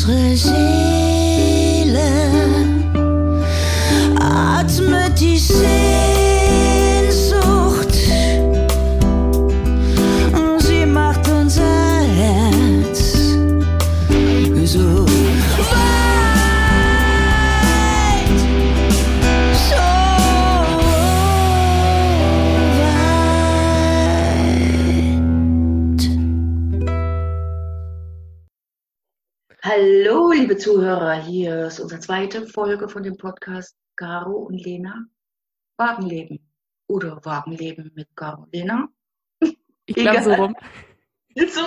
unsere Zuhörer, hier ist unsere zweite Folge von dem Podcast Caro und Lena Wagenleben oder Wagenleben mit Caro und Lena. Ich glaube so rum. So.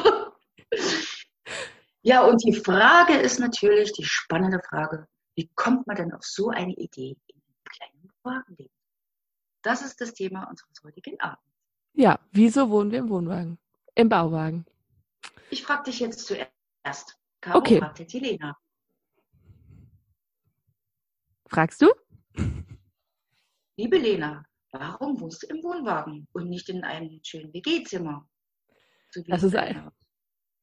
Ja, und die Frage ist natürlich die spannende Frage, wie kommt man denn auf so eine Idee in einem kleinen Wagenleben? Das ist das Thema unseres heutigen Abends. Ja, wieso wohnen wir im Wohnwagen? Im Bauwagen. Ich frage dich jetzt zuerst. Caro Okay. fragt jetzt die Lena. Fragst du? Liebe Lena, warum wohnst du im Wohnwagen und nicht in einem schönen WG-Zimmer? So Das ist ein- deiner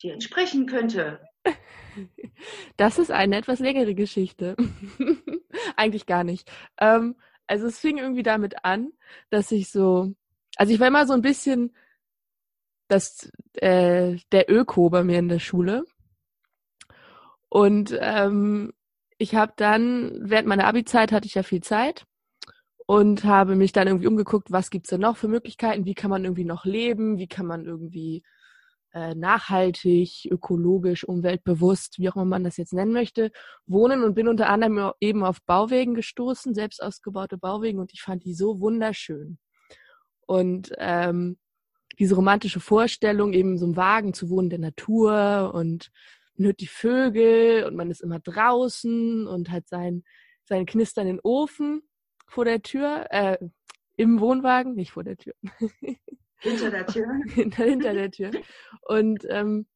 dir entsprechen könnte. Das ist eine etwas längere Geschichte. Eigentlich gar nicht. Ähm, also es fing irgendwie damit an, dass ich so, also ich war immer so ein bisschen das, äh, der Öko bei mir in der Schule. Und ähm, ich habe dann, während meiner Abi-Zeit hatte ich ja viel Zeit und habe mich dann irgendwie umgeguckt, was gibt's denn noch für Möglichkeiten, wie kann man irgendwie noch leben, wie kann man irgendwie äh, nachhaltig, ökologisch, umweltbewusst, wie auch immer man das jetzt nennen möchte, wohnen und bin unter anderem eben auf Bauwegen gestoßen, selbst ausgebaute Bauwegen und ich fand die so wunderschön. Und ähm, diese romantische Vorstellung, eben so im Wagen zu wohnen, der Natur und man hört die Vögel und man ist immer draußen und hat seinen, seinen knisternden Ofen vor der Tür, äh, im Wohnwagen, nicht vor der Tür, Hinter der Tür. hinter, hinter der Tür. Und ähm,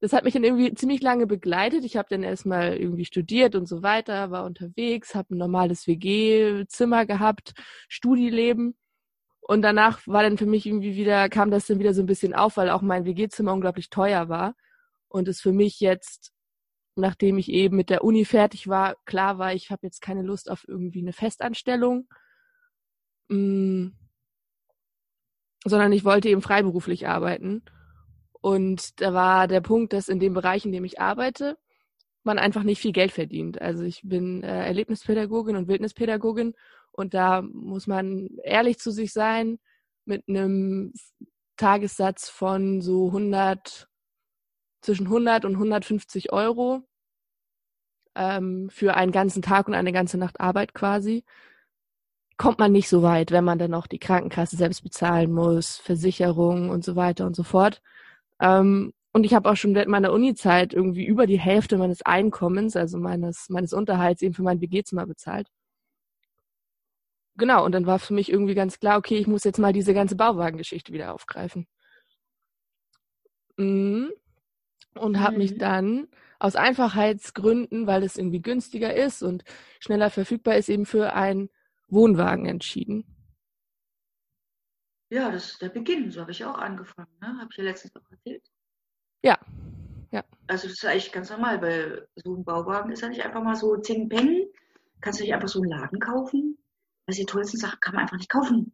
das hat mich dann irgendwie ziemlich lange begleitet. Ich habe dann erstmal irgendwie studiert und so weiter, war unterwegs, habe ein normales WG-Zimmer gehabt, Studieleben. Und danach war dann für mich irgendwie wieder, kam das dann wieder so ein bisschen auf, weil auch mein WG-Zimmer unglaublich teuer war. Und es für mich jetzt, nachdem ich eben mit der Uni fertig war, klar war, ich habe jetzt keine Lust auf irgendwie eine Festanstellung. Mm, sondern ich wollte eben freiberuflich arbeiten. Und da war der Punkt, dass in dem Bereich, in dem ich arbeite, man einfach nicht viel Geld verdient. Also ich bin äh, Erlebnispädagogin und Wildnispädagogin und da muss man ehrlich zu sich sein mit einem Tagessatz von so 100, zwischen 100 und 150 Euro ähm, für einen ganzen Tag und eine ganze Nacht Arbeit quasi kommt man nicht so weit, wenn man dann auch die Krankenkasse selbst bezahlen muss, Versicherung und so weiter und so fort. Ähm, und ich habe auch schon während meiner Uni-Zeit irgendwie über die Hälfte meines Einkommens, also meines, meines Unterhalts, eben für mein WG-Zimmer bezahlt. Genau, und dann war für mich irgendwie ganz klar, okay, ich muss jetzt mal diese ganze Bauwagengeschichte wieder aufgreifen. Mhm. Und habe mich Mhm. dann aus Einfachheitsgründen, weil es irgendwie günstiger ist und schneller verfügbar ist, eben für einen Wohnwagen entschieden. Ja, das ist der Beginn. So habe ich auch angefangen. Ne? Habe ich ja letztens auch erzählt. Ja, ja. Also das ist eigentlich ganz normal, weil so ein Bauwagen ist ja nicht einfach mal so zehn Peng. Kannst du nicht einfach so einen Laden kaufen. Also die tollsten Sachen kann man einfach nicht kaufen.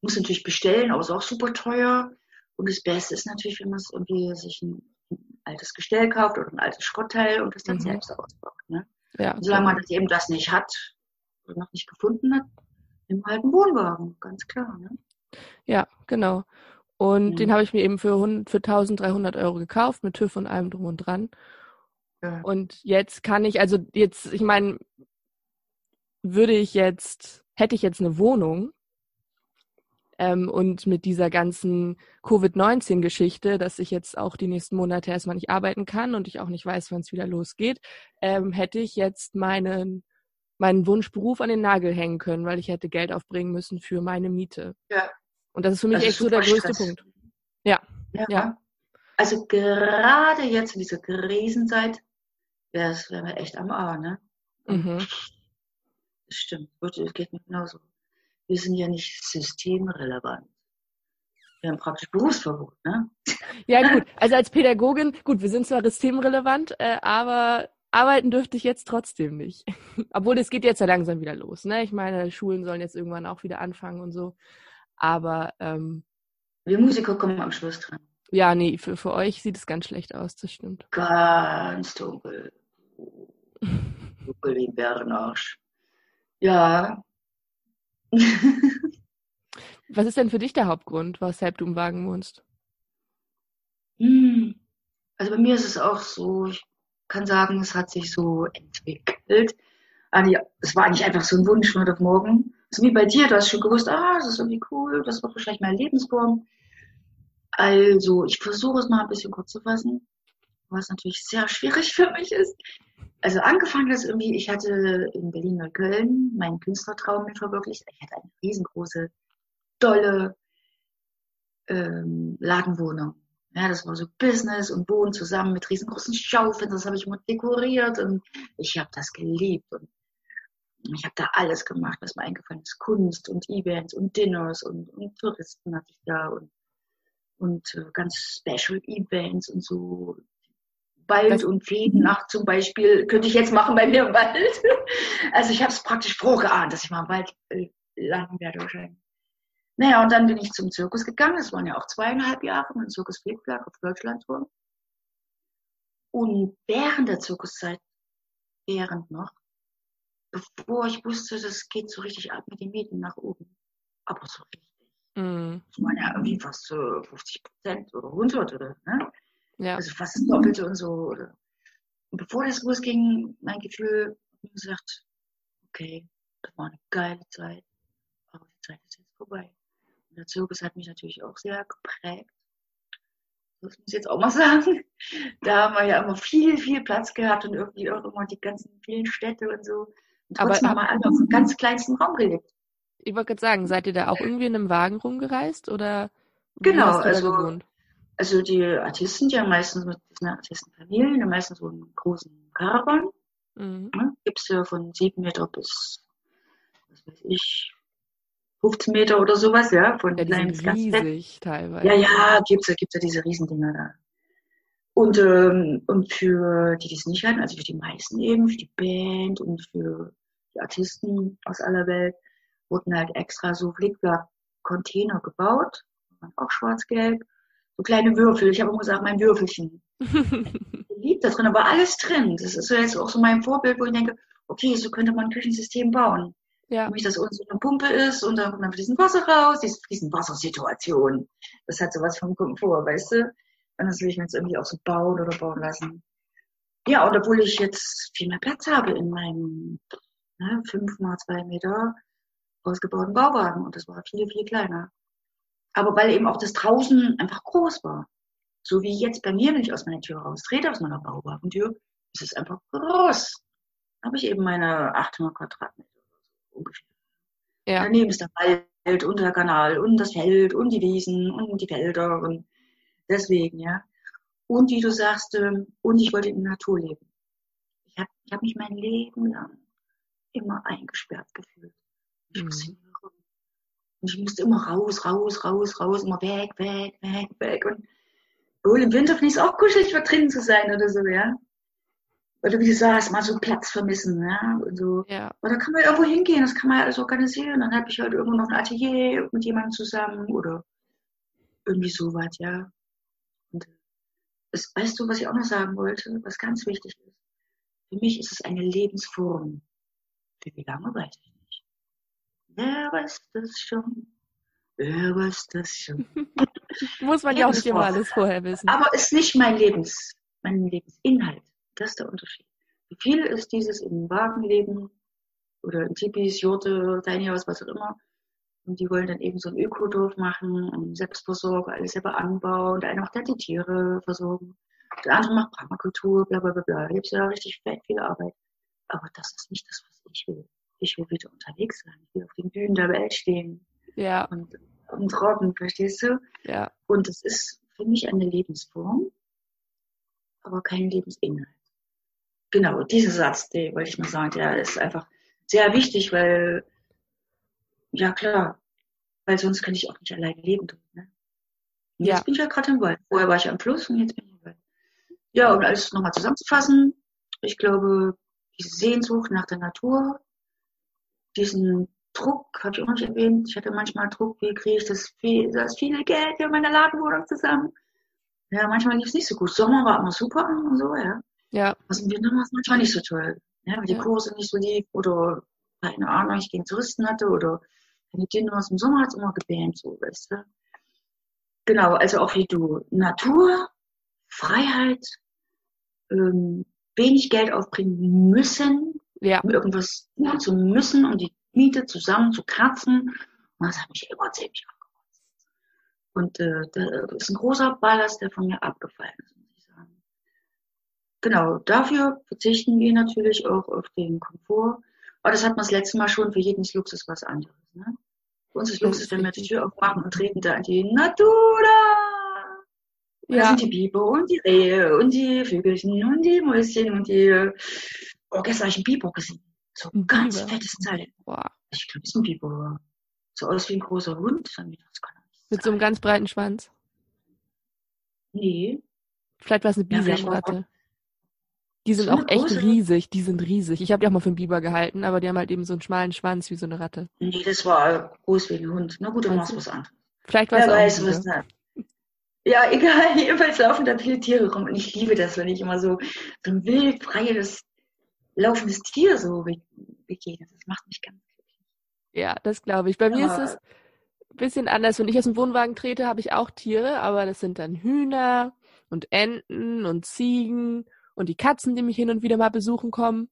Muss natürlich bestellen, aber ist auch super teuer. Und das Beste ist natürlich, wenn man es irgendwie sich ein altes Gestell kauft oder ein altes Schrottteil und das dann Mhm. selbst ausbaut. Ne? Ja, Und solange man das eben das nicht hat oder noch nicht gefunden hat, nimmt man halt einen Wohnwagen, ganz klar. Ne? ja, genau. Und Ja. den habe ich mir eben für, 100, für 1300 Euro gekauft, mit TÜV und allem drum und dran. Ja. Und jetzt kann ich, also jetzt, ich meine, würde ich jetzt, hätte ich jetzt eine Wohnung ähm, und mit dieser ganzen Covid-19-Geschichte, dass ich jetzt auch die nächsten Monate erstmal nicht arbeiten kann und ich auch nicht weiß, wann es wieder losgeht, ähm, hätte ich jetzt meinen, meinen Wunschberuf an den Nagel hängen können, weil ich hätte Geld aufbringen müssen für meine Miete. Ja. Und das ist für mich Also echt so der größte Stress. Punkt. Ja, Ja. Ja. Also gerade jetzt in dieser Krisenzeit wäre es wär echt am A, ne? mhm. Das stimmt. Das geht mir genauso. Wir sind ja nicht systemrelevant. Wir haben praktisch Berufsverbot, ne? Ja, gut. Also als Pädagogin, gut, wir sind zwar systemrelevant, äh, aber arbeiten dürfte ich jetzt trotzdem nicht. Obwohl es geht jetzt ja langsam wieder los, ne? Ich meine, Schulen sollen jetzt irgendwann auch wieder anfangen und so. Aber ähm, Wir Musiker kommen am Schluss dran. ja, nee, für, für euch sieht es ganz schlecht aus, das stimmt. Ganz dunkel. Dunkel wie Bärenarsch. Ja. Was ist denn für dich der Hauptgrund, weshalb du im Wagen wohnst? Hm. Also bei mir ist es auch so, ich kann sagen, es hat sich so entwickelt. Also, es war nicht einfach so ein Wunsch von heute auf morgen. So wie bei dir, du hast schon gewusst, ah, das ist irgendwie cool, das wird wahrscheinlich meine Lebensform. Also, ich versuche es mal ein bisschen kurz zu fassen, was natürlich sehr schwierig für mich ist. Also angefangen ist irgendwie, ich hatte in Berlin und Köln meinen Künstlertraum verwirklicht. Ich hatte eine riesengroße, tolle ähm, Ladenwohnung. Ja, das war so Business und Wohnen zusammen mit riesengroßen Schaufenstern. Das habe ich immer dekoriert und ich habe das geliebt. Und ich habe da alles gemacht, was mir eingefallen ist. Kunst und Events und Dinners und, und Touristen hatte ich da und, und äh, ganz Special Events und so. Wald Das- und Feennacht zum Beispiel könnte ich jetzt machen bei mir im Wald. Also ich habe es praktisch vorgeahnt, dass ich mal im Wald äh, landen werde wahrscheinlich. Naja, und dann bin ich zum Zirkus gegangen. Das waren ja auch zweieinhalb Jahre mit dem Zirkus Flickflack auf Deutschlandtour. Und während der Zirkuszeit, während noch, bevor ich wusste, das geht so richtig ab mit den Mieten nach oben. Aber so richtig. Mm, Das waren ja irgendwie fast so 50 Prozent oder 100 oder, ne? Ja. Also fast das Doppelte und so. Und bevor das losging, mein Gefühl, ich gesagt, okay, das war eine geile Zeit, aber die Zeit ist jetzt vorbei. Und der Zirkus hat mich natürlich auch sehr geprägt. Das muss ich jetzt auch mal sagen. Da haben wir ja immer viel, viel Platz gehabt und irgendwie auch immer die ganzen vielen Städte und so. Und Aber trotzdem hab- haben wir alle auf dem ganz kleinsten Raum gelebt. Ich wollte gerade sagen, seid ihr da auch irgendwie in einem Wagen rumgereist oder Genau, hast du also-? Also die Artisten, die haben meistens mit diesen Artistenfamilien, die haben meistens so einen großen Caravan. Mhm. Ne? Gibt's ja von sieben Meter bis, was weiß ich, 15 Meter oder sowas, ja, von Ja, die klein bis sind riesig teilweise. Ja, ja, gibt's ja, gibt's ja diese Riesendinger da. Und, ähm, und für die, die es nicht hatten, also für die meisten eben, für die Band und für die Artisten aus aller Welt, wurden halt extra so Flickwerk-Container gebaut, auch schwarz-gelb, so kleine Würfel. Ich habe immer gesagt, mein Würfelchen liegt da drin, aber alles drin. Das ist so jetzt auch so mein Vorbild, wo ich denke, okay, so könnte man ein Küchensystem bauen. ja. Nämlich, dass unten so eine Pumpe ist und dann kommt dann fließend Wasser raus, diese fließend Wassersituation. Das hat sowas vom Komfort, weißt du? Und das will ich mir jetzt irgendwie auch so bauen oder bauen lassen. Ja, und obwohl ich jetzt viel mehr Platz habe in meinem ne, 5 mal 2 Meter ausgebauten Bauwagen und das war viel, viel kleiner. Aber weil eben auch das draußen einfach groß war. So wie jetzt bei mir, wenn ich aus meiner Tür raustrete, aus meiner Bauwagentür, ist es einfach groß. Habe ich eben meine 800 Quadratmeter oder so ungefähr. ja. Daneben ist der Wald und der Kanal und das Feld und die Wiesen und die Felder und deswegen, ja. Und wie du sagst, ähm, und ich wollte in der Natur leben. Ich habe ich hab mich mein Leben lang immer eingesperrt gefühlt. Ich Mhm. wusste. Und ich musste immer raus, raus, raus, raus, immer weg, weg, weg, weg. Und wohl im Winter finde ich es auch kuschelig, mal drinnen zu sein oder so, ja. Oder wie du sagst, mal so Platz vermissen, ja. Und so. ja. Aber da kann man irgendwo hingehen, das kann man ja alles organisieren. Dann habe ich halt irgendwo noch ein Atelier mit jemandem zusammen oder irgendwie sowas, ja. Und das, weißt du, was ich auch noch sagen wollte, was ganz wichtig ist? Für mich ist es eine Lebensform. Für wie lange weiß ich. Wer weiß das schon? Wer weiß das schon? Muss man ja auch nicht immer alles vorher wissen. Aber ist nicht mein Lebens, mein Lebensinhalt. Das ist der Unterschied. Wie viel ist dieses im Wagenleben oder in Tipis, Jurte, Tiny House, was auch immer. Und die wollen dann eben so ein Ökodorf machen, und Selbstversorger, alles selber anbauen. Der eine macht dann die Tiere versorgen. Der andere macht Permakultur, bla, bla, bla, bla. Da gibt's ja richtig viel Arbeit. Aber das ist nicht das, was ich will. Ich will wieder unterwegs sein. Ich will auf den Bühnen der Welt stehen ja, und, und rocken, verstehst du? ja. Und es ist für mich eine Lebensform, aber kein Lebensinhalt. Genau, dieser Satz, den wollte ich noch sagen, der ist einfach sehr wichtig, weil, ja klar, weil sonst könnte ich auch nicht allein leben. Ne? Ja. Jetzt bin ich ja gerade im Wald. Vorher war ich am Fluss und jetzt bin ich im Wald. Ja, und alles nochmal zusammenzufassen. Ich glaube, diese Sehnsucht nach der Natur, diesen Druck, habe ich auch nicht erwähnt. Ich hatte manchmal Druck, wie kriege ich das, viel, das viele Geld für meine Ladenwohnung zusammen. Ja, manchmal lief es nicht so gut. Sommer war immer super und so, ja. Ja, Was im Winter war es manchmal nicht so toll. Ja, weil die Ja. Kurse nicht so lief oder keine Ahnung, ich gegen Touristen hatte oder meine Kinder aus dem Sommer hat es immer gebämt, so, weißt du. Genau, also auch wie du. Natur, Freiheit, ähm, wenig Geld aufbringen müssen, ja, um irgendwas tun zu müssen und die Miete zusammen zu kratzen. Und das hat mich immer ziemlich abgerotzt. Und äh, das ist ein großer Ballast, der von mir abgefallen ist, muss ich sagen. Genau, dafür verzichten wir natürlich auch auf den Komfort. Aber das hat man das letzte Mal schon, für jeden ist Luxus was anderes. Ne? Für uns ist Luxus, wenn wir die. Tür aufmachen und treten da in die Natur. Da. Und da ja, sind die Biber und die Rehe und die Vögelchen und die Mäuschen und die. Oh, gestern habe ich einen Biber gesehen. So ein Ein ganz Biber? fettes Teil. boah. Ich glaube, es ist ein Biber. So aus wie ein großer Hund. Mit so einem ganz breiten Schwanz. Nee. Vielleicht war es eine Ja, Bisamratte. Die sind So auch echt große- riesig, die sind riesig. Ich habe die auch mal für einen Biber gehalten, aber die haben halt eben so einen schmalen Schwanz wie so eine Ratte. Nee, das war groß wie ein Hund. Na gut, dann es du? was anderes. Vielleicht war es Wer auch ein weiß, was. Ja, egal. Jedenfalls laufen da viele Tiere rum. Und ich liebe das, wenn ich immer so, so ein wild freies, laufendes Tier so be- begegne. Das macht mich ganz glücklich. Ja, das glaube ich. Bei mir ist es ein bisschen anders. Wenn ich aus dem Wohnwagen trete, habe ich auch Tiere, aber das sind dann Hühner und Enten und Ziegen und die Katzen, die mich hin und wieder mal besuchen kommen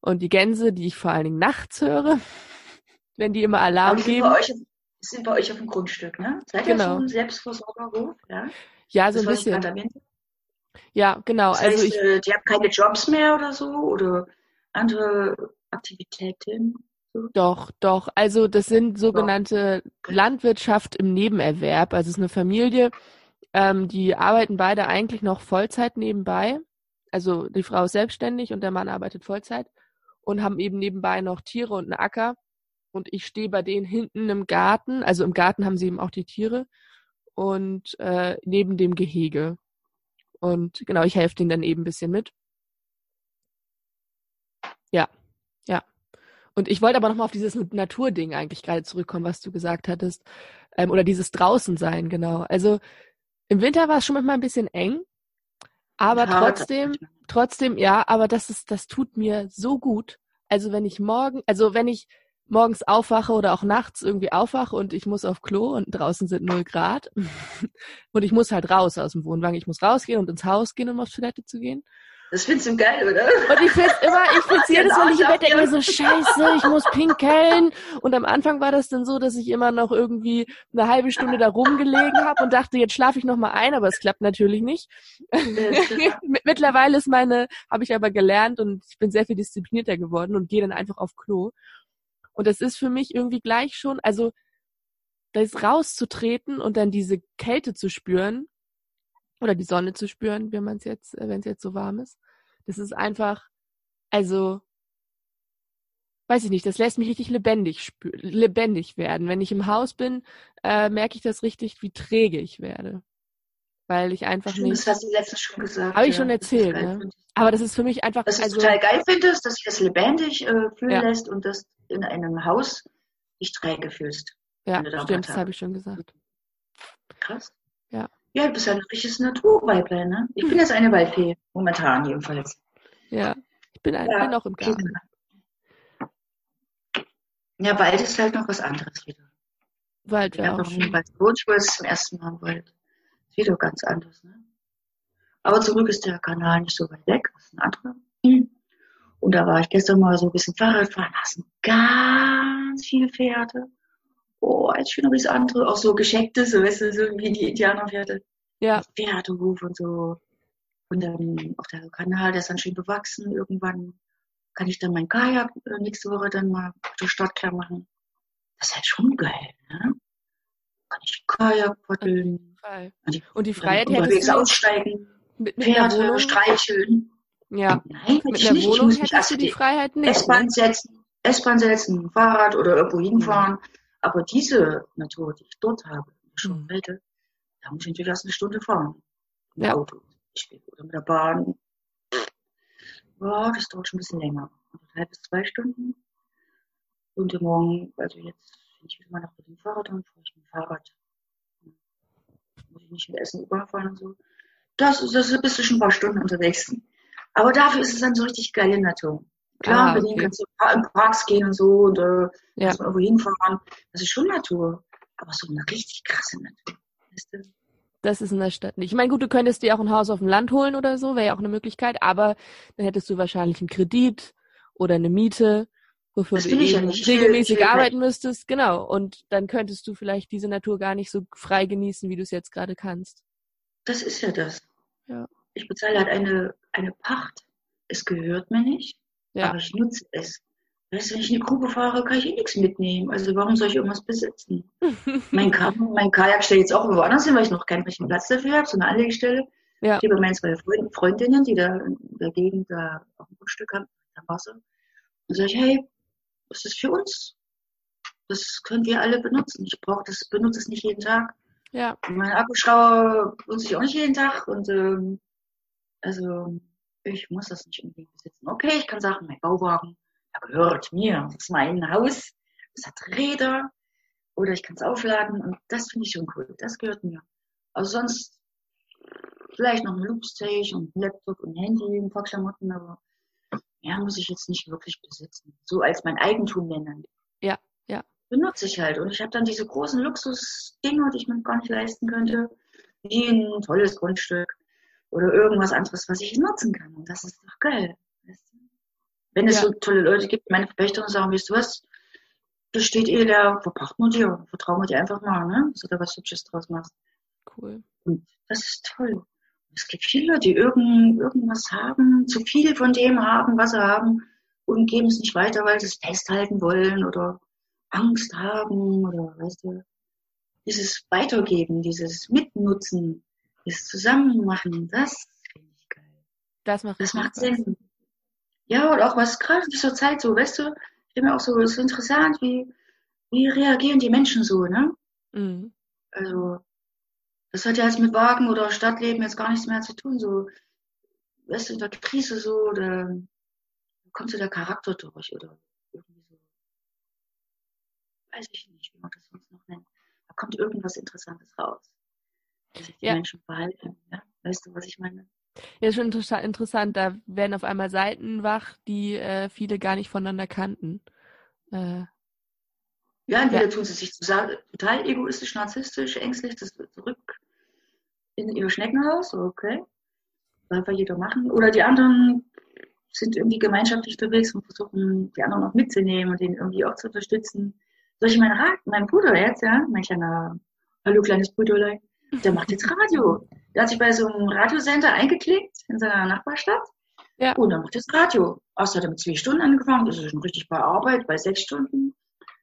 und die Gänse, die ich vor allen Dingen nachts höre, wenn die immer Alarm sind geben. bei, euch, sind bei euch auf dem Grundstück, ne? Seid ihr Genau. so ein Selbstversorgerhof? Ja, Ja, so das ein bisschen. Ja, genau. Das Also heißt, ich, äh, die haben keine Jobs mehr oder so oder andere Aktivitäten. Doch, doch. Also das sind sogenannte Landwirtschaft im Nebenerwerb. Also es ist eine Familie, ähm, die arbeiten beide eigentlich noch Vollzeit nebenbei. Also die Frau ist selbstständig und der Mann arbeitet Vollzeit und haben eben nebenbei noch Tiere und einen Acker. Und ich stehe bei denen hinten im Garten. Also im Garten haben sie eben auch die Tiere und äh, neben dem Gehege. Und genau, ich helfe denen dann eben ein bisschen mit. Ja, ja. Und ich wollte aber nochmal auf dieses Naturding eigentlich gerade zurückkommen, was du gesagt hattest. Ähm, oder dieses Draußensein, genau. Also im Winter war es schon manchmal ein bisschen eng, aber Ja, trotzdem, trotzdem, ja, aber das ist, das tut mir so gut. Also wenn ich morgen, also wenn ich morgens aufwache oder auch nachts irgendwie aufwache und ich muss auf Klo und draußen sind null Grad und ich muss halt raus aus dem Wohnwagen. Ich muss rausgehen und ins Haus gehen, um auf Toilette zu gehen. Das findest du geil, oder? Und ich find's immer, ich find's jedes Mal, ich im Bett denke, so, scheiße, ich muss pinkeln. Und am Anfang war das dann so, dass ich immer noch irgendwie eine halbe Stunde da rumgelegen habe und dachte, jetzt schlafe ich noch mal ein, aber es klappt natürlich nicht. Mit- Mittlerweile ist meine, habe ich aber gelernt und ich bin sehr viel disziplinierter geworden und gehe dann einfach auf Klo. Und das ist für mich irgendwie gleich schon, also das rauszutreten und dann diese Kälte zu spüren oder die Sonne zu spüren, wenn man es jetzt, wenn es jetzt so warm ist. Das ist einfach, also weiß ich nicht, das lässt mich richtig lebendig lebendig werden. Wenn ich im Haus bin, äh, merke ich das richtig, wie träge ich werde. Weil ich einfach Stimmt, das nicht. hast du letztens schon gesagt. Hab ich ja, schon du das erzählt, ne? Aber das ist für mich einfach, es also total geil findest, dass sich das lebendig äh, fühlen Ja. lässt und dass in einem Haus dich träge fühlst. ja, stimmt, das habe ich schon gesagt. Krass. Ja. Ja, du bist ja ein richtiges Naturweiblein, ne? Ich bin jetzt eine Waldfee, momentan jedenfalls. Ja, ich bin, ein, Ja, bin auch im Garten. Ja, Wald ist halt noch was anderes wieder. Wald Ich wäre habe ich war jetzt zum ersten Mal im Wald. Ist wieder ganz anders, ne? Aber zurück ist der Kanal nicht so weit weg, das ist ein anderer. Und da war ich gestern mal so ein bisschen Fahrradfahren, da sind ganz viele Pferde. Oh, als schöner wie das andere, auch so gescheckte, so, weißt du, so wie die Indianerpferde. Ja, Pferdehof und so. Und dann auf der Kanal, der ist dann schön bewachsen. Irgendwann kann ich dann mein Kajak äh, nächste Woche dann mal der Stadt klar machen. Das ist halt schon geil, ne? Kann ich Kajak paddeln. Und die- Und die dann Freiheit unterwegs hättest du jetzt aussteigen, mit, mit Pferde streicheln. Ja, Nein, hätte mit ich einer nicht. Ich Wohnung hättest du also die die Freiheit nicht. S-Bahn setzen, S-Bahn setzen, Fahrrad oder irgendwo hinfahren. Aber diese Natur, die ich dort habe, schon Mhm. weiter, Da muss ich natürlich erst eine Stunde fahren. Mit dem Ja. Auto. Oder mit der Bahn. Ja, das dauert schon ein bisschen länger. Anderthalb bis zwei Stunden. Und im Morgen, also jetzt, wenn ich wieder mal nach Berlin fahre, dann fahre ich mit dem Fahrrad. Muss ich nicht mit Essen überfahren und so. Das ist, das bist du schon ein paar Stunden unterwegs. Aber dafür ist es dann so richtig geile Natur. Klar, Ah, in Berlin okay. kannst du in Parks gehen und so und äh, Ja. kannst irgendwo hinfahren. Das ist schon Natur. Aber so eine richtig krasse Natur. Weißt du? Das ist in der Stadt nicht. Ich meine, gut, du könntest dir auch ein Haus auf dem Land holen oder so, wäre ja auch eine Möglichkeit, aber dann hättest du wahrscheinlich einen Kredit oder eine Miete, wofür Das du ja regelmäßig arbeiten müsstest. Genau. Und dann könntest du vielleicht diese Natur gar nicht so frei genießen, wie du es jetzt gerade kannst. Das ist ja das. Ja. Ich bezahle halt eine, eine Pacht. Es gehört mir nicht, Ja. aber ich nutze es. Weißt du, wenn ich in die Grube fahre, kann ich eh nichts mitnehmen. Also warum soll ich irgendwas besitzen? mein, Ka mein Kajak steht jetzt auch irgendwo anders hin, weil ich noch keinen richtigen Platz dafür habe, so eine Anlegestelle. Ja. Steht bei meinen zwei Freund, Freundinnen, die da in der Gegend da auf dem Grundstück haben, am Wasser. Und sage ich, hey, das ist für uns. Das können wir alle benutzen. Ich brauche das, benutze es nicht jeden Tag. Ja. Mein Akkuschrauber benutze ich auch nicht jeden Tag und ähm, also ich muss das nicht unbedingt besitzen. Okay, ich kann sagen, mein Bauwagen, der gehört mir, das ist mein Haus, das hat Räder oder ich kann es aufladen und das finde ich schon cool, das gehört mir. Also sonst vielleicht noch ein Loopstation, ein Laptop und ein Handy, ein paar Klamotten, aber mehr muss ich jetzt nicht wirklich besitzen. So als mein Eigentum nennen. Ja, ja. Benutze ich halt. Und ich habe dann diese großen Luxusdinger, die ich mir gar nicht leisten könnte, wie ein tolles Grundstück oder irgendwas anderes, was ich nutzen kann. Und das ist doch geil. Weißt du? Wenn es Ja. so tolle Leute gibt, meine Verpächter und sagen, weißt du was, das steht eh da, verpachten wir dir, vertrauen wir dir einfach mal, ne? dass du da was Hübsches draus machst. Cool. Und das ist toll. Es gibt viele, die irgend, irgendwas haben, zu viel von dem haben, was sie haben, und geben es nicht weiter, weil sie es festhalten wollen oder Angst haben oder weißt du, dieses Weitergeben, dieses Mitnutzen, dieses Zusammenmachen, das finde ich geil. Das macht Das macht Spaß. Sinn. Ja, und auch was gerade in dieser Zeit so, weißt du, ich finde auch so, es ist interessant, wie, wie reagieren die Menschen so, ne? Mhm. Also, das hat ja jetzt mit Wagen oder Stadtleben jetzt gar nichts mehr zu tun. So, weißt du, in der Krise so, da kommt so der Charakter durch oder irgendwie so. Weiß ich nicht, wie man das sonst noch nennt. Da kommt irgendwas Interessantes raus. Sich die Ja. Menschen verhalten. Ja? Weißt du, was ich meine? Ja, schon interessa- interessant. Da werden auf einmal Seiten wach, die äh, viele gar nicht voneinander kannten. Äh, Ja, entweder Ja. tun sie sich total, total egoistisch, narzisstisch, ängstlich, das zurück in ihr Schneckenhaus, okay. Einfach jeder machen. Oder die anderen sind irgendwie gemeinschaftlich unterwegs und versuchen, die anderen auch mitzunehmen und den irgendwie auch zu unterstützen. Soll ich meinen Rat, mein Bruder jetzt, ja, mein kleiner, hallo kleines Brüderlein, der macht jetzt Radio. Der hat sich bei so einem Radiosender eingeklickt in seiner Nachbarstadt. Ja. Und dann macht jetzt Radio. Erst hat er mit zwei Stunden angefangen, das ist schon richtig bei Arbeit, bei sechs Stunden.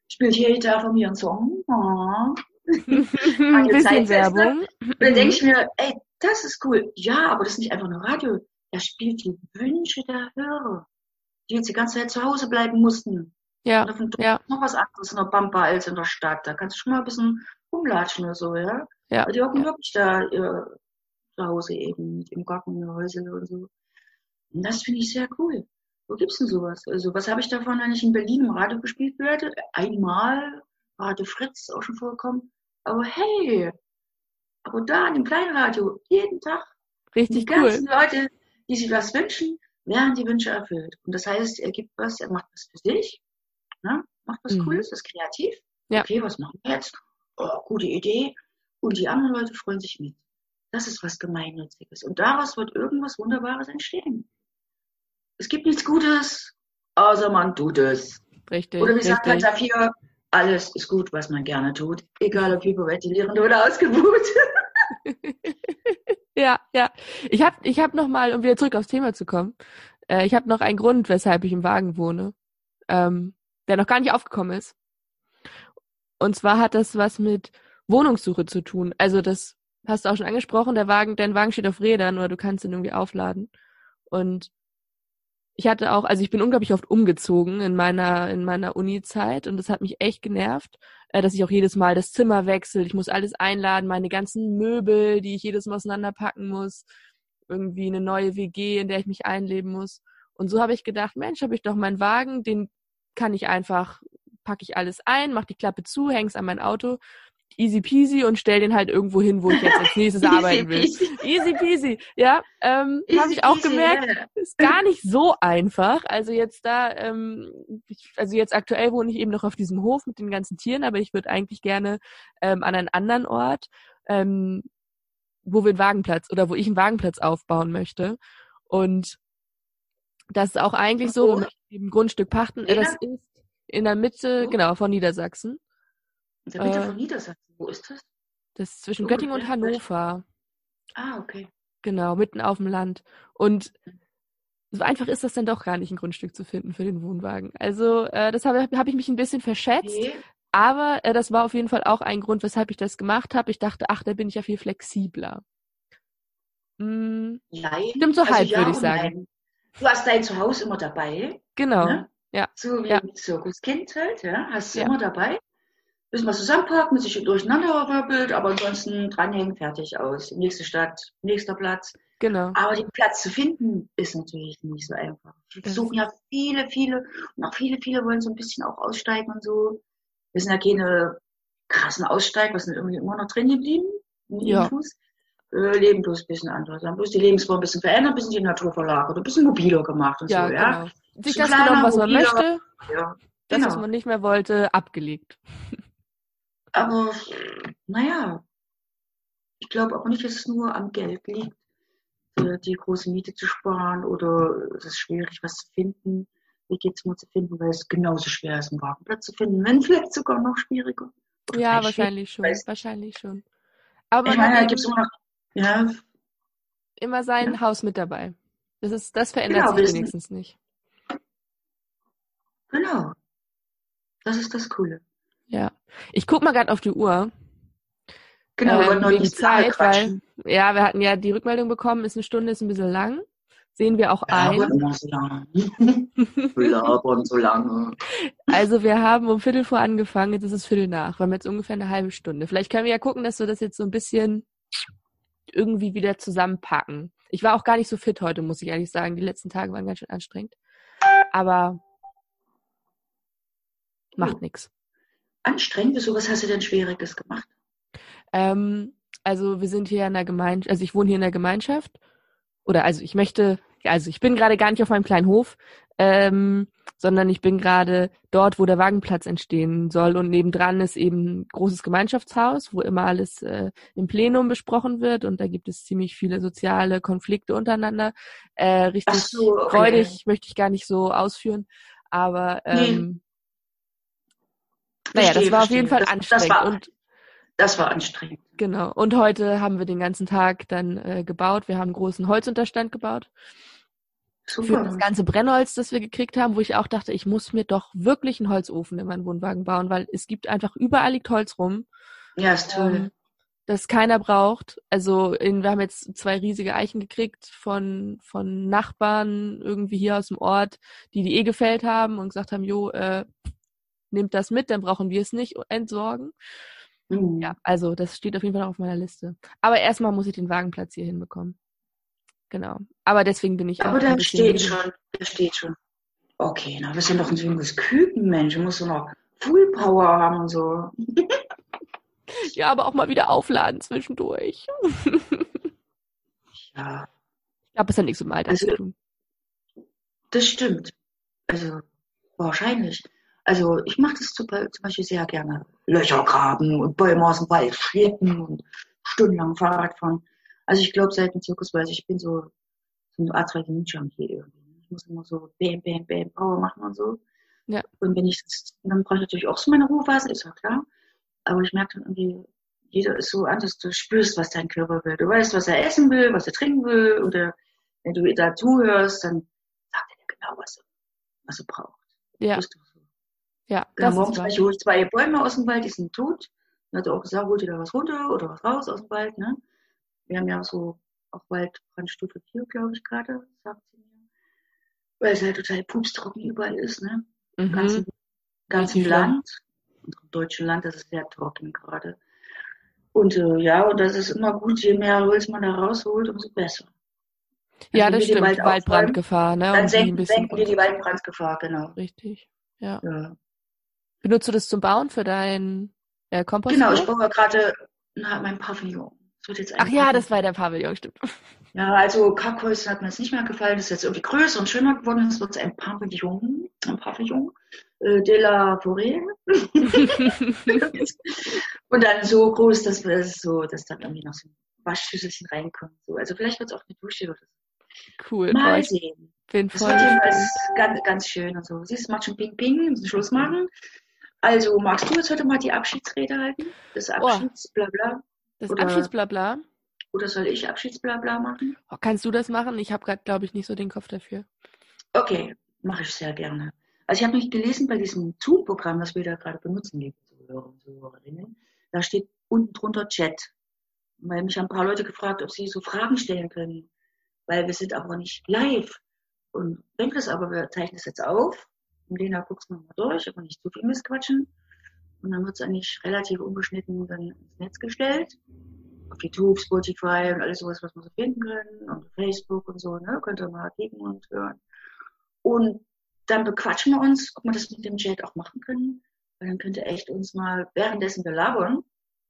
Spielt hier jeder von mir einen Song. Oh. ein bisschen. Werbung. Und dann denke ich mir, ey, das ist cool. Ja, aber das ist nicht einfach nur Radio. Er spielt die Wünsche der Hörer, die jetzt die ganze Zeit zu Hause bleiben mussten. Ja, Und auf dem Dorf ja. noch was anderes in der Pampa als in der Stadt. Da kannst du schon mal ein bisschen rumlatschen oder so, ja. Ja. Aber die hocken wirklich da ihr zu Hause eben, im Garten, Häusel und so. Und das finde ich sehr cool. Wo gibt's denn sowas? Also, was habe ich davon, wenn ich in Berlin im Radio gespielt werde? Einmal, Radio Fritz auch schon vorgekommen. Aber hey, aber da in dem kleinen Radio, jeden Tag, die Richtig cool. ganzen Leute, die sich was wünschen, werden die Wünsche erfüllt. Und das heißt, er gibt was, er macht was für sich, ne? macht was Mhm. Cooles, ist kreativ. Ja. Okay, was machen wir jetzt? Oh, gute Idee. Und die anderen Leute freuen sich mit. Das ist was Gemeinnütziges. Und daraus wird irgendwas Wunderbares entstehen. Es gibt nichts Gutes, außer man tut es. Richtig. Oder wie sagt richtig. Saphir, alles ist gut, was man gerne tut. Egal ob hyperventilierend oder ausgebucht. Ja, ja. Ich habe ich hab noch mal, um wieder zurück aufs Thema zu kommen, äh, ich habe noch einen Grund, weshalb ich im Wagen wohne, ähm, der noch gar nicht aufgekommen ist. Und zwar hat das was mit Wohnungssuche zu tun. Also das hast du auch schon angesprochen, der Wagen, dein Wagen steht auf Rädern oder du kannst ihn irgendwie aufladen. Und ich hatte auch, also ich bin unglaublich oft umgezogen in meiner in meiner Uni-Zeit und das hat mich echt genervt. äh, dass ich auch jedes Mal das Zimmer wechsle. Ich muss alles einladen, meine ganzen Möbel, die ich jedes Mal auseinanderpacken muss. Irgendwie eine neue WG, in der ich mich einleben muss. Und so habe ich gedacht, Mensch, habe ich doch meinen Wagen, den kann ich einfach, packe ich alles ein, mach die Klappe zu, häng's an mein Auto easy peasy und stell den halt irgendwo hin, wo ich jetzt als nächstes arbeiten will. Easy peasy, ja. Ähm, Habe ich auch gemerkt, ja. ist gar nicht so einfach. Also jetzt da, ähm, ich, also jetzt aktuell wohne ich eben noch auf diesem Hof mit den ganzen Tieren, aber ich würde eigentlich gerne ähm, an einen anderen Ort, ähm, wo wir einen Wagenplatz oder wo ich einen Wagenplatz aufbauen möchte. Und das ist auch eigentlich so, Wo? wir eben Grundstück pachten, äh, das ist in der Mitte, genau, von Niedersachsen. Der Mitte Äh, von Niedersachsen. Wo ist das? Das ist zwischen So Göttingen und? Hannover. Ah, okay. Genau, mitten auf dem Land. Und so einfach ist das dann doch gar nicht, ein Grundstück zu finden für den Wohnwagen. Also äh, das habe hab ich mich ein bisschen verschätzt. Okay. Aber äh, das war auf jeden Fall auch ein Grund, weshalb ich das gemacht habe. Ich dachte, ach, da bin ich ja viel flexibler. Mm, Nein. Stimmt so also halb, ja würde ich sagen. nein. Du hast dein Zuhause immer dabei. genau. Ne? Ja. So wie Ja. ein Zirkuskind halt, ja. Hast du Ja. immer dabei. Müssen wir zusammenpacken, sich durcheinander wirbelt, aber ansonsten dranhängen, fertig aus. Nächste Stadt, nächster Platz. Genau. Aber den Platz zu finden, ist natürlich nicht so einfach. Wir suchen ja viele, viele, und auch viele, viele wollen so ein bisschen auch aussteigen und so. Wir sind ja keine krassen Aussteiger, wir sind irgendwie immer noch drin geblieben. Ja. Fuß. Äh, leben bloß ein bisschen anders. Haben bloß die Lebensform ein bisschen verändert, ein bisschen die Natur verlagert, ein bisschen mobiler gemacht und Ja, so, ja. genau. Sich So das genommen, was man mobiler. möchte, ja. das, was Genau. man nicht mehr wollte, abgelegt. Aber naja, ich glaube auch nicht, dass es nur am Geld liegt, äh, die große Miete zu sparen oder es ist schwierig, was zu finden, WG-Zimmer zu finden, weil es genauso schwer ist, einen Wagenplatz zu finden, wenn vielleicht sogar noch schwieriger. Oder Ja, wahrscheinlich schon. weiß- Wahrscheinlich schon. Aber man meine, da hat gibt es eben immer noch, ja, immer sein Ja. Haus mit dabei. Das ist, das verändert Genau, sich wenigstens nicht. genau. Das ist das Coole. Ja. Ich guck mal gerade auf die Uhr. Genau, wir ähm, wollten noch wegen Zeit, weil, ja, wir hatten ja die Rückmeldung bekommen, ist eine Stunde, ist ein bisschen lang. Sehen wir auch ein. immer so lange. Wir labern so lange. Also wir haben um Viertel vor angefangen, jetzt ist es Viertel nach. Wir haben jetzt ungefähr eine halbe Stunde. Vielleicht können wir ja gucken, dass wir das jetzt so ein bisschen irgendwie wieder zusammenpacken. Ich war auch gar nicht so fit heute, muss ich ehrlich sagen. Die letzten Tage waren ganz schön anstrengend. Aber macht nix. Anstrengend, wieso, was hast du denn Schwieriges gemacht? Ähm, also wir sind hier in der Gemeinschaft, also ich wohne hier in der Gemeinschaft. Oder also ich möchte, also ich bin gerade gar nicht auf meinem kleinen Hof, ähm, sondern ich bin gerade dort, wo der Wagenplatz entstehen soll. Und nebendran ist eben ein großes Gemeinschaftshaus, wo immer alles äh, im Plenum besprochen wird. Und da gibt es ziemlich viele soziale Konflikte untereinander. Äh, richtig so, okay. freudig, möchte ich gar nicht so ausführen. Aber Nee. Naja, das war auf jeden Fall verstehe. Das- das anstrengend. war- und Das war anstrengend. Genau. Und heute haben wir den ganzen Tag dann äh, gebaut. Wir haben einen großen Holzunterstand gebaut für Super. das ganze Brennholz, das wir gekriegt haben, wo ich auch dachte, ich muss mir doch wirklich einen Holzofen in meinen Wohnwagen bauen, weil es gibt einfach überall liegt Holz rum, Ja, ist toll. ähm, das keiner braucht. Also in, wir haben jetzt zwei riesige Eichen gekriegt von von Nachbarn irgendwie hier aus dem Ort, die die eh gefällt haben und gesagt haben, jo, äh, nehmt das mit, dann brauchen wir es nicht entsorgen. Mhm. Ja, also das steht auf jeden Fall noch auf meiner Liste. Aber erstmal muss ich den Wagenplatz hier hinbekommen. Genau. Aber deswegen bin ich auch Aber da steht schon, da steht schon. Okay, na, wir sind doch ein junges Küken, Mensch. Du musst doch noch Full Power haben und so. Ja, aber auch mal wieder aufladen zwischendurch. Ja, Ich glaube, es hat nichts mit dem Alter Also- zu tun. das stimmt. Also, wahrscheinlich. Also, ich mache das zum Be- zum Beispiel sehr gerne. Löcher graben und Bäume aus dem Wald schleppen und stundenlang Fahrrad fahren. Also, ich glaube, seit dem Zirkus weiß ich, ich bin so, so ein Adrenalin-Junkie irgendwie. Ich muss immer so bam, bam, bam, Power machen und so. Ja. Und wenn ich, das- dann brauche ich natürlich auch so meine Ruhephase, ist ja klar. Aber ich merke dann irgendwie, jeder ist so anders. Du spürst, was dein Körper will. Du weißt, was er essen will, was er trinken will. Oder wenn du da zuhörst, dann sagt er dir genau, was er, was er braucht. Ja, so. Ja, Ja, das morgens ist hole ich zwei Bäume aus dem Wald, die sind tot. Dann hat er auch gesagt, holt ihr da was runter oder was raus aus dem Wald. Ne? Wir haben ja so auch Waldbrandstufe 4, glaube ich, gerade, sagt sie mir. Weil es halt total pupstrocken überall ist, ne? Im Mhm. ganzen, ganzen. Land. unserem deutschen Land, das ist sehr trocken gerade. Und äh, ja, und das ist immer gut, je mehr Holz man da rausholt, umso besser. Ja, Also das wir den stimmt. Wald Waldbrandgefahr, ne? Dann senken, senken wir die Waldbrandgefahr, genau. Richtig. Ja. Ja. Benutzt du das zum Bauen für dein äh, Kompost? Genau, ich baue gerade mein Pavillon. Ach ja, Pavillon. das war der Pavillon, stimmt. Ja, also Kackhäuser hat mir jetzt nicht mehr gefallen. Das ist jetzt irgendwie größer und schöner geworden. Es wird ein Pavillon, ein Pavillon äh, de la Forêt. und dann so groß, dass wir das so, dass dann irgendwie noch so ein Waschschüsselchen reinkommt. So. Also vielleicht wird es auch eine Dusche oder so. cool. Mal ich sehen. bin Das voll wird jedenfalls gespannt. ganz, ganz schön und so. Siehst du, macht schon Ping Ping, Schluss machen. Also, magst du jetzt heute mal die Abschiedsrede halten? Das Abschiedsblabla? Das oder- Abschiedsblabla. Oder soll ich Abschiedsblabla machen? Oh, kannst du das machen? Ich habe gerade, glaube ich, nicht so den Kopf dafür. Okay, mache ich sehr gerne. Also ich habe mich gelesen bei diesem Zoom-Programm, das wir da gerade benutzen, liebe Zuhörer und Zuhörerinnen, da steht unten drunter Chat. Weil mich haben ein paar Leute gefragt, ob sie so Fragen stellen können. Weil wir sind aber nicht live. Und wenn das aber, wir zeichnen es jetzt auf. Lena guckt mal durch, aber nicht zu viel missquatschen. Und dann wird es eigentlich relativ unbeschnitten dann ins Netz gestellt. Auf YouTube, Spotify und alles sowas, was man so finden kann. Und Facebook und so, ne? Könnt ihr mal klicken und hören. Und dann bequatschen wir uns, ob wir das mit dem Chat auch machen können. Weil dann könnt ihr echt uns mal währenddessen wir labern,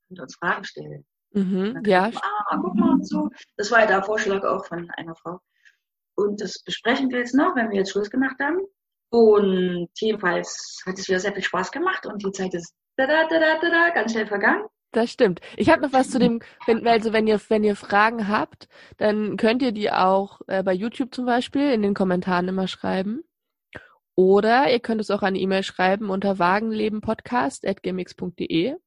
könnt ihr uns Fragen stellen. Mhm. Ja, ah, guck mal und so. Das war ja der Vorschlag auch von einer Frau. Und das besprechen wir jetzt noch, wenn wir jetzt Schluss gemacht haben. Und jedenfalls hat es wieder sehr viel Spaß gemacht und die Zeit ist da, da, da, da, da, da, ganz schnell vergangen. Das stimmt. Ich habe noch was zu dem, wenn, also wenn ihr, wenn ihr Fragen habt, dann könnt ihr die auch äh, bei YouTube zum Beispiel in den Kommentaren immer schreiben. Oder ihr könnt es auch eine E-Mail schreiben unter wagenlebenpodcast.gmx.de.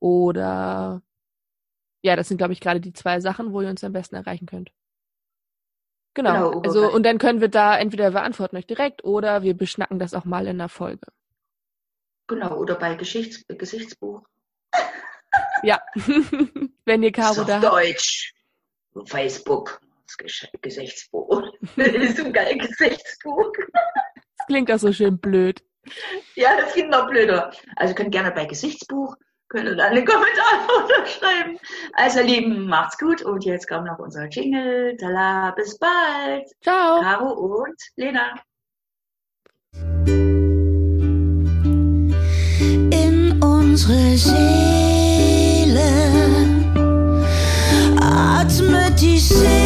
Oder ja, das sind, glaube ich, gerade die zwei Sachen, wo ihr uns am besten erreichen könnt. Genau. Genau, also, und dann können wir da entweder wir antworten euch direkt oder wir beschnacken das auch mal in der Folge. Genau, oder bei Geschichts Gesichtsbuch. Ja. wenn ihr Caro da. Deutsch. Facebook. Gesichtsbuch. Das ist so ein geil Gesichtsbuch. Das klingt auch so schön blöd. Ja, das klingt noch blöder. Also könnt gerne bei Gesichtsbuch, könnt ihr dann einen Kommentar unterschreiben. Also ihr Lieben, macht's gut und jetzt kommt noch unser Jingle. Tala, bis bald. Ciao. Caro und Lena. in unsere Seele. Atme die Seele